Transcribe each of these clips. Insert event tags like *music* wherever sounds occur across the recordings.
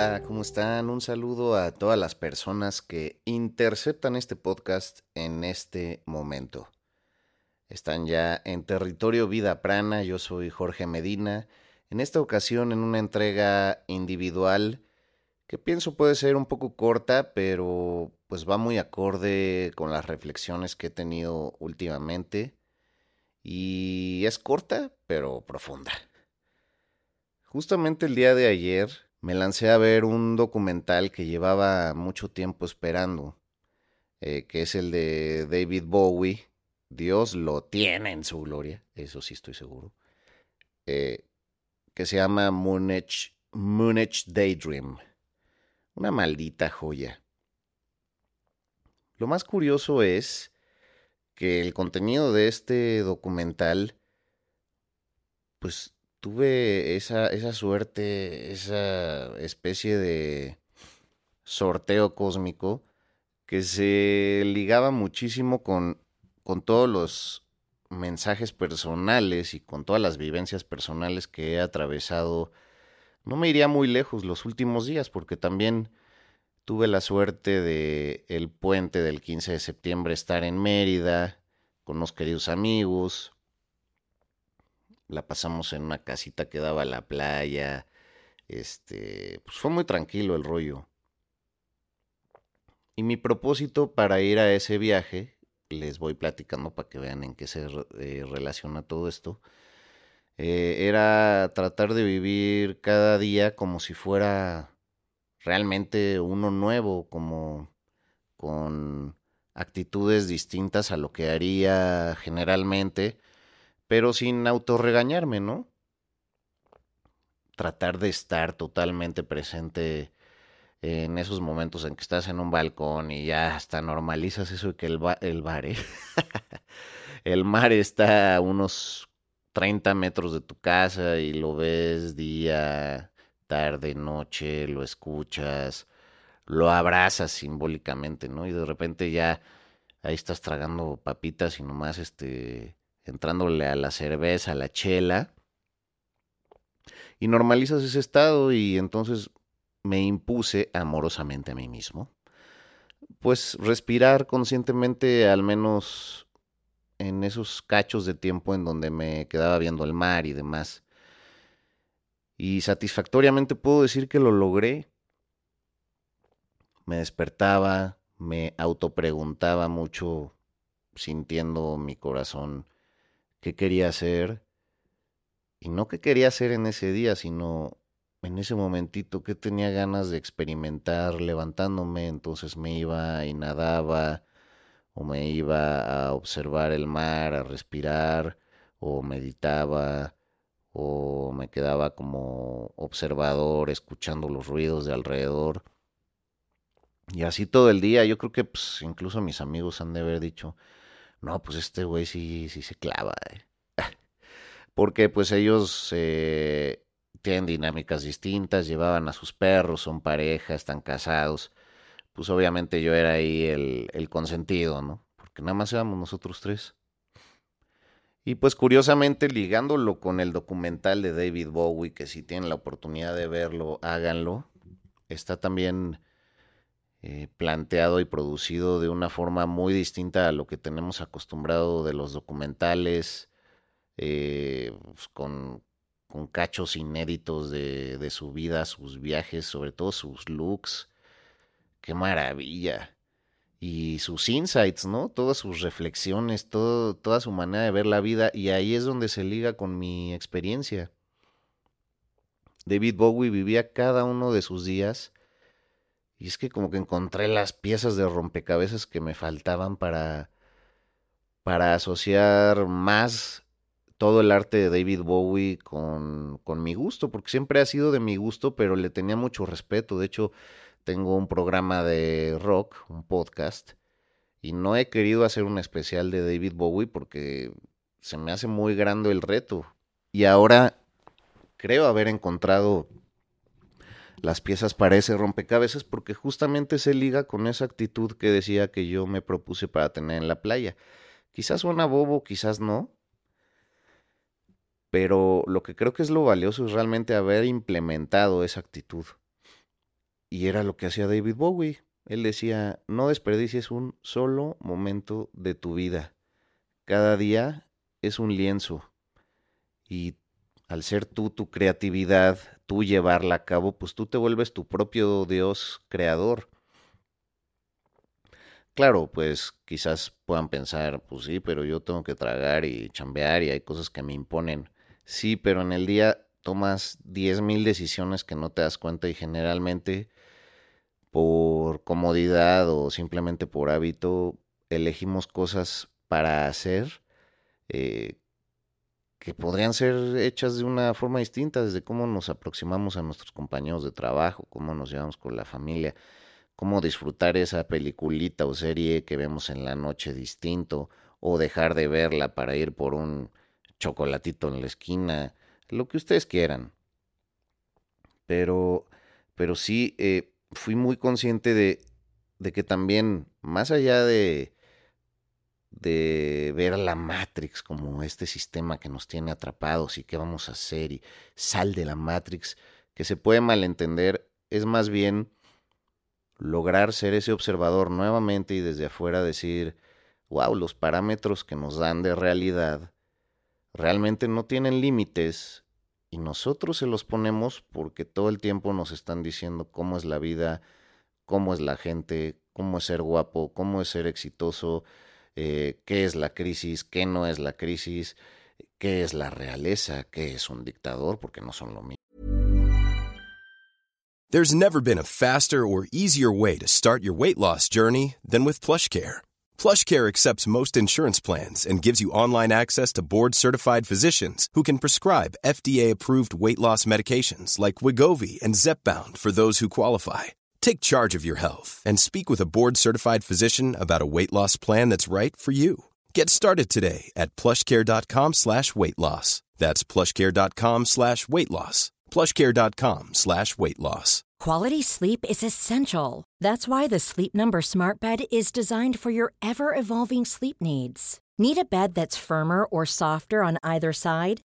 Hola, ¿cómo están? Un saludo a todas las personas que interceptan este podcast en este momento. Están ya en territorio Vida Prana, yo soy Jorge Medina, en esta ocasión en una entrega individual que pienso puede ser un poco corta, pero pues va muy acorde con las reflexiones que he tenido últimamente. Y es corta, pero profunda. Justamente el día de ayer me lancé a ver un documental que llevaba mucho tiempo esperando, eh, que es el de David Bowie. Dios lo tiene en su gloria, eso sí estoy seguro. Eh, que se llama Moonage, Moonage Daydream. Una maldita joya. Lo más curioso es que el contenido de este documental, pues tuve esa, esa suerte, esa especie de sorteo cósmico que se ligaba muchísimo con, con todos los mensajes personales y con todas las vivencias personales que he atravesado. No me iría muy lejos los últimos días porque también tuve la suerte de el puente del 15 de septiembre estar en Mérida con unos queridos amigos, la pasamos en una casita que daba a la playa. Este, pues fue muy tranquilo el rollo. Y mi propósito para ir a ese viaje, les voy platicando para que vean en qué se eh, relaciona todo esto, eh, era tratar de vivir cada día como si fuera realmente uno nuevo, como con actitudes distintas a lo que haría generalmente pero sin autorregañarme, ¿no? Tratar de estar totalmente presente en esos momentos en que estás en un balcón y ya hasta normalizas eso de que el, el bar, ¿eh? *laughs* el mar está a unos 30 metros de tu casa y lo ves día, tarde, noche, lo escuchas, lo abrazas simbólicamente, ¿no? Y de repente ya ahí estás tragando papitas y nomás este entrándole a la cerveza, a la chela, y normalizas ese estado y entonces me impuse amorosamente a mí mismo, pues respirar conscientemente al menos en esos cachos de tiempo en donde me quedaba viendo el mar y demás. Y satisfactoriamente puedo decir que lo logré. Me despertaba, me autopreguntaba mucho, sintiendo mi corazón qué quería hacer, y no qué quería hacer en ese día, sino en ese momentito que tenía ganas de experimentar levantándome, entonces me iba y nadaba, o me iba a observar el mar, a respirar, o meditaba, o me quedaba como observador, escuchando los ruidos de alrededor. Y así todo el día, yo creo que pues, incluso mis amigos han de haber dicho, no, pues este güey sí, sí se clava. Eh. *laughs* Porque pues ellos eh, tienen dinámicas distintas, llevaban a sus perros, son pareja, están casados. Pues obviamente yo era ahí el, el consentido, ¿no? Porque nada más éramos nosotros tres. Y pues curiosamente ligándolo con el documental de David Bowie, que si tienen la oportunidad de verlo, háganlo. Está también eh, planteado y producido de una forma muy distinta a lo que tenemos acostumbrado de los documentales, eh, pues, con, con, cachos inéditos de, de, su vida, sus viajes, sobre todo sus looks. ¡Qué maravilla! Y sus insights, ¿no? Todas sus reflexiones, toda su manera de ver la vida, y ahí es donde se liga con mi experiencia. David Bowie vivía cada uno de sus días y es que como que encontré las piezas de rompecabezas que me faltaban para, para asociar más todo el arte de David Bowie con, con mi gusto, porque siempre ha sido de mi gusto, pero le tenía mucho respeto. De hecho, tengo un programa de rock, un podcast, Y no he querido hacer un especial de David Bowie porque se me hace muy grande el reto. Y ahora creo haber encontrado las piezas para ese rompecabezas porque justamente se liga con esa actitud que decía que yo me propuse para tener en la playa. Quizás suena bobo, quizás no, pero lo que creo que es lo valioso es realmente haber implementado esa actitud. Y era lo que hacía David Bowie. Él decía, no desperdicies un solo momento de tu vida. Cada día es un lienzo. Y al ser tú tu creatividad, tú llevarla a cabo, pues tú te vuelves tu propio Dios creador. Claro, pues quizás puedan pensar, pues sí, pero yo tengo que tragar y chambear y hay cosas que me imponen. Sí, pero en el día tomas diez mil decisiones que no te das cuenta y generalmente por comodidad o simplemente por hábito elegimos cosas para hacer eh, que podrían ser hechas de una forma distinta, desde cómo nos aproximamos a nuestros compañeros de trabajo, cómo nos llevamos con la familia, cómo disfrutar esa peliculita o serie que vemos en la noche distinto, o dejar de verla para ir por un chocolatito en la esquina, lo que ustedes quieran. Pero, pero sí, eh, fui muy consciente de, de que también, más allá de, de ver la Matrix como este sistema que nos tiene atrapados y qué vamos a hacer y sal de la Matrix, que se puede malentender, es más bien lograr ser ese observador nuevamente y desde afuera decir, wow, los parámetros que nos dan de realidad realmente no tienen límites y nosotros se los ponemos porque todo el tiempo nos están diciendo cómo es la vida, cómo es la gente, cómo es ser guapo, cómo es ser exitoso, eh, qué es la crisis, qué no es la crisis, qué es la realeza, qué es un dictador, porque no son lo mismo. There's never been a faster or easier way to start your weight loss journey than with PlushCare. PlushCare accepts most insurance plans and gives you online access to board-certified physicians who can prescribe FDA-approved weight loss medications like Wigovi and Zepbound for those who qualify. Take charge of your health and speak with a board certified physician about a weight loss plan that's right for you. Get started today at plushcare.com slash weight loss. That's plushcare.com slash weight loss. Plushcare.com slash weight loss. Quality sleep is essential. That's why the Sleep Number Smart Bed is designed for your ever evolving sleep needs. Need a bed that's firmer or softer on either side?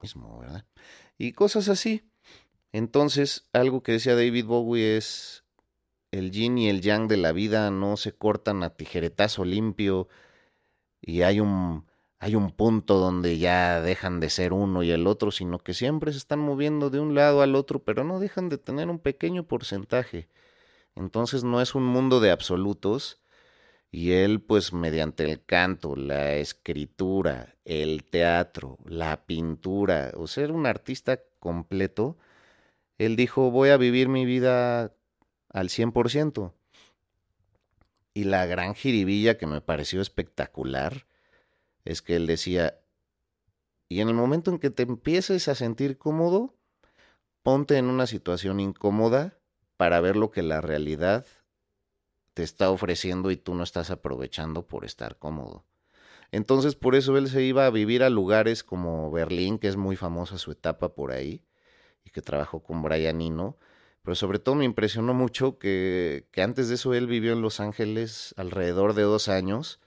mismo, ¿verdad? Y cosas así. Entonces, algo que decía David Bowie es el yin y el yang de la vida no se cortan a tijeretazo limpio y hay un hay un punto donde ya dejan de ser uno y el otro, sino que siempre se están moviendo de un lado al otro, pero no dejan de tener un pequeño porcentaje. Entonces no es un mundo de absolutos, y él, pues, mediante el canto, la escritura, el teatro, la pintura, o ser un artista completo, él dijo, voy a vivir mi vida al 100%. Y la gran jiribilla que me pareció espectacular es que él decía, y en el momento en que te empieces a sentir cómodo, ponte en una situación incómoda para ver lo que la realidad te está ofreciendo y tú no estás aprovechando por estar cómodo. Entonces por eso él se iba a vivir a lugares como Berlín, que es muy famosa su etapa por ahí, y que trabajó con Brian Eno. Pero sobre todo me impresionó mucho que, que antes de eso él vivió en Los Ángeles alrededor de dos años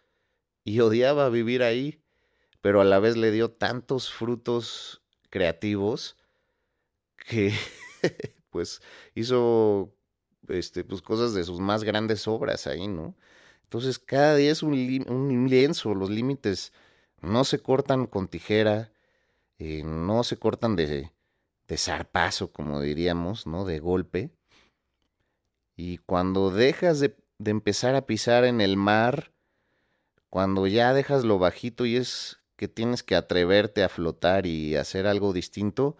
y odiaba vivir ahí, pero a la vez le dio tantos frutos creativos que *laughs* pues hizo este, pues, cosas de sus más grandes obras ahí, ¿no? Entonces, cada día es un, lienzo, los límites no se cortan con tijera, eh, no se cortan de, de zarpazo, como diríamos, ¿no? De golpe. Y cuando dejas de de empezar a pisar en el mar cuando ya dejas lo bajito y es que tienes que atreverte a flotar y hacer algo distinto,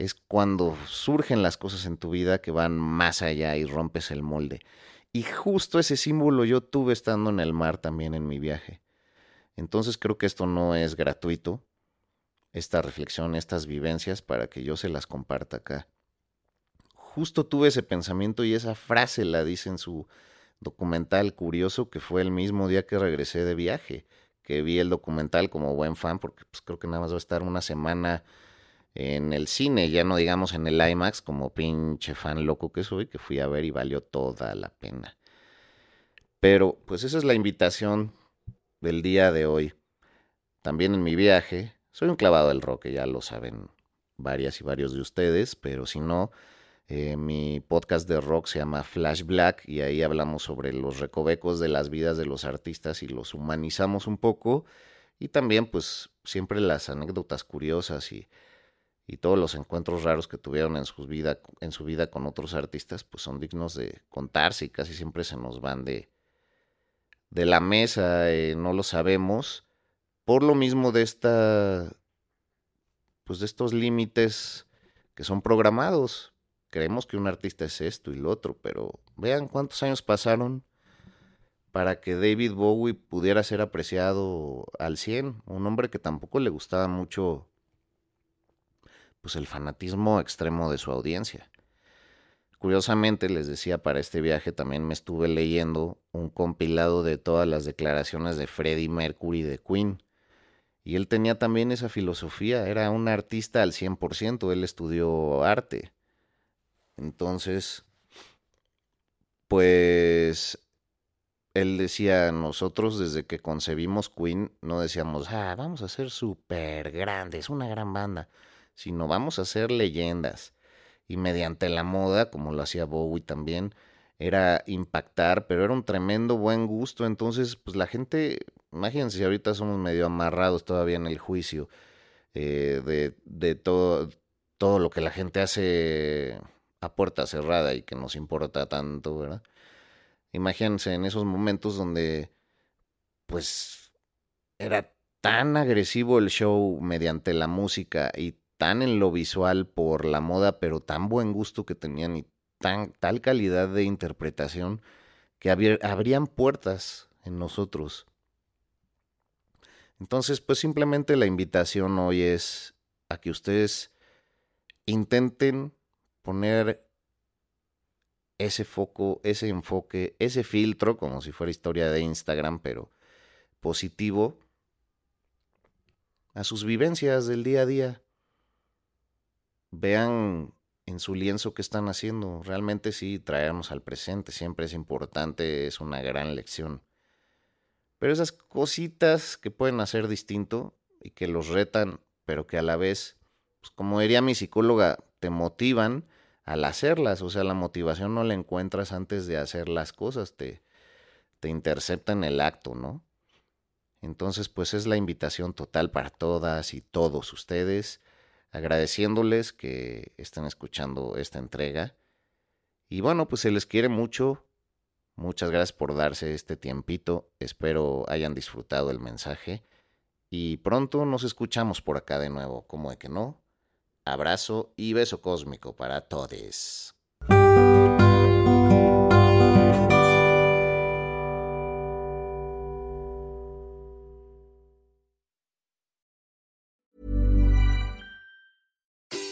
es cuando surgen las cosas en tu vida que van más allá y rompes el molde. Y justo ese símbolo yo tuve estando en el mar también en mi viaje. Entonces creo que esto no es gratuito, esta reflexión, estas vivencias, para que yo se las comparta acá. Justo tuve ese pensamiento y esa frase la dice en su documental curioso que fue el mismo día que regresé de viaje, que vi el documental como buen fan, porque pues, creo que nada más va a estar una semana en el cine, ya no digamos en el IMAX, como pinche fan loco que soy, que fui a ver y valió toda la pena. Pero pues esa es la invitación del día de hoy. También en mi viaje, soy un clavado del rock, ya lo saben varias y varios de ustedes, pero si no, eh, mi podcast de rock se llama Flash Black y ahí hablamos sobre los recovecos de las vidas de los artistas y los humanizamos un poco y también pues siempre las anécdotas curiosas y, y todos los encuentros raros que tuvieron en su, vida, en su vida con otros artistas pues son dignos de contarse y casi siempre se nos van de, de la mesa, eh, no lo sabemos, por lo mismo de esta pues de estos límites que son programados creemos que un artista es esto y lo otro, pero vean cuántos años pasaron para que David Bowie pudiera ser apreciado al 100, un hombre que tampoco le gustaba mucho pues el fanatismo extremo de su audiencia. Curiosamente, les decía, para este viaje también me estuve leyendo un compilado de todas las declaraciones de Freddie Mercury de Queen. Y él tenía también esa filosofía, era un artista al 100%, él estudió arte. Entonces, pues él decía, nosotros desde que concebimos Queen no decíamos, ah, vamos a ser súper grandes, una gran banda, sino vamos a ser leyendas. Y mediante la moda, como lo hacía Bowie también, era impactar, pero era un tremendo buen gusto. Entonces, pues la gente, imagínense ahorita somos medio amarrados todavía en el juicio eh, de, de todo, todo lo que la gente hace a puerta cerrada y que nos importa tanto, ¿verdad? Imagínense en esos momentos donde, pues, era tan agresivo el show mediante la música y tan en lo visual por la moda, pero tan buen gusto que tenían y tan, tal calidad de interpretación que abrían puertas en nosotros. Entonces, pues simplemente la invitación hoy es a que ustedes intenten poner ese foco, ese enfoque, ese filtro, como si fuera historia de Instagram, pero positivo, a sus vivencias del día a día. Vean en su lienzo qué están haciendo. Realmente sí, traernos al presente siempre es importante, es una gran lección. Pero esas cositas que pueden hacer distinto y que los retan, pero que a la vez, pues como diría mi psicóloga, te motivan al hacerlas. O sea, la motivación no la encuentras antes de hacer las cosas, te, te intercepta en el acto, ¿no? Entonces, pues es la invitación total para todas y todos ustedes, agradeciéndoles que estén escuchando esta entrega. Y bueno, pues se les quiere mucho. Muchas gracias por darse este tiempito. Espero hayan disfrutado el mensaje. Y pronto nos escuchamos por acá de nuevo, como de que no. Abrazo y beso cósmico para todos.